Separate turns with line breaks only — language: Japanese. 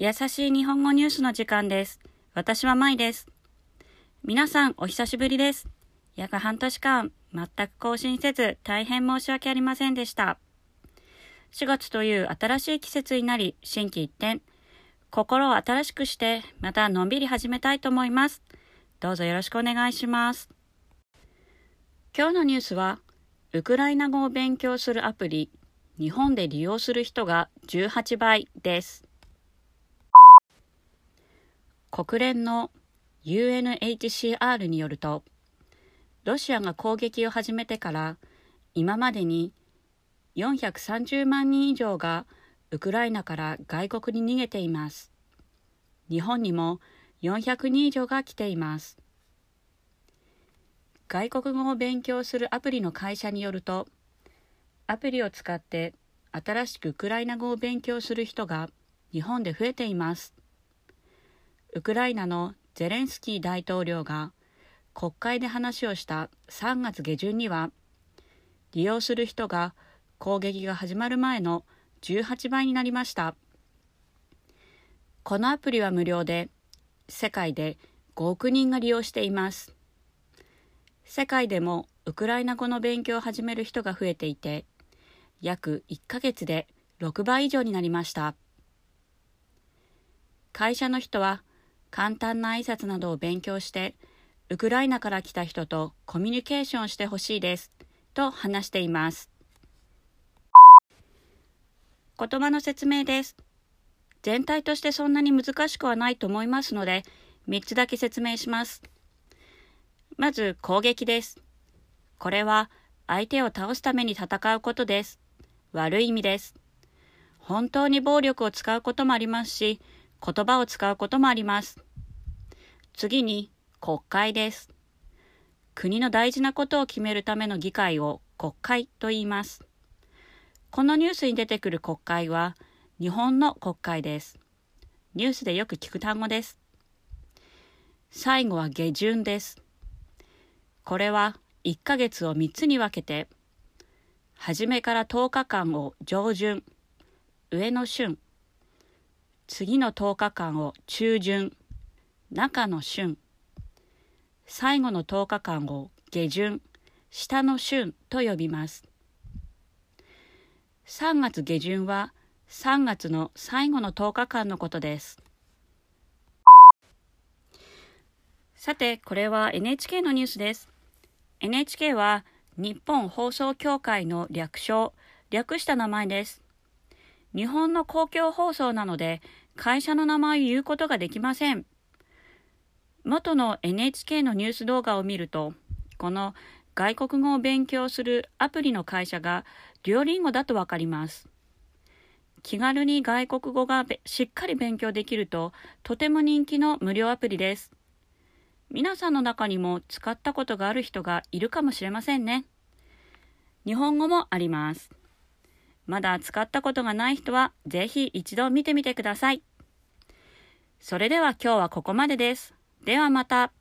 優しい日本語ニュースの時間です。私は舞です。皆さんお久しぶりです。約半年間全く更新せず大変申し訳ありませんでした。4月という新しい季節になり心機一転、心を新しくしてまたのんびり始めたいと思います。どうぞよろしくお願いします。今日のニュースは、ウクライナ語を勉強するアプリ、日本で利用する人が18倍です。国連の UNHCR によると、ロシアが攻撃を始めてから今までに430万人以上がウクライナから外国に逃げています。日本にも400人以上が来ています。外国語を勉強するアプリの会社によると、アプリを使って新しくウクライナ語を勉強する人が日本で増えています。ウクライナのゼレンスキー大統領が国会で話をした3月下旬には、利用する人が攻撃が始まる前の18倍になりました。このアプリは無料で、世界で5億人が利用しています。世界でもウクライナ語の勉強を始める人が増えていて、約1ヶ月で6倍以上になりました。会社の人は簡単な挨拶などを勉強して、ウクライナから来た人とコミュニケーションしてほしいです。と話しています。言葉の説明です。全体としてそんなに難しくはないと思いますので、3つだけ説明します。まず攻撃です。これは相手を倒すために戦うことです。悪い意味です。本当に暴力を使うこともありますし、言葉を使うこともあります。次に国会です。国の大事なことを決めるための議会を国会と言います。このニュースに出てくる国会は日本の国会です。ニュースでよく聞く単語です。最後は下旬です。これは1ヶ月を3つに分けて、初めから10日間を上旬、上の旬、次の10日間を中旬、中の旬、最後の10日間を下旬、下の旬と呼びます。3月下旬は3月の最後の10日間のことです。さて、これは NHK のニュースです。NHK は日本放送協会の略称、略した名前です。日本の公共放送なので会社の名前を言うことができません。元の NHK のニュース動画を見ると、この外国語を勉強するアプリの会社がデュオリンゴだとわかります。気軽に外国語がしっかり勉強できるととても人気の無料アプリです。皆さんの中にも使ったことがある人がいるかもしれませんね。日本語もあります。まだ使ったことがない人はぜひ一度見てみてください。それでは今日はここまでです。ではまた。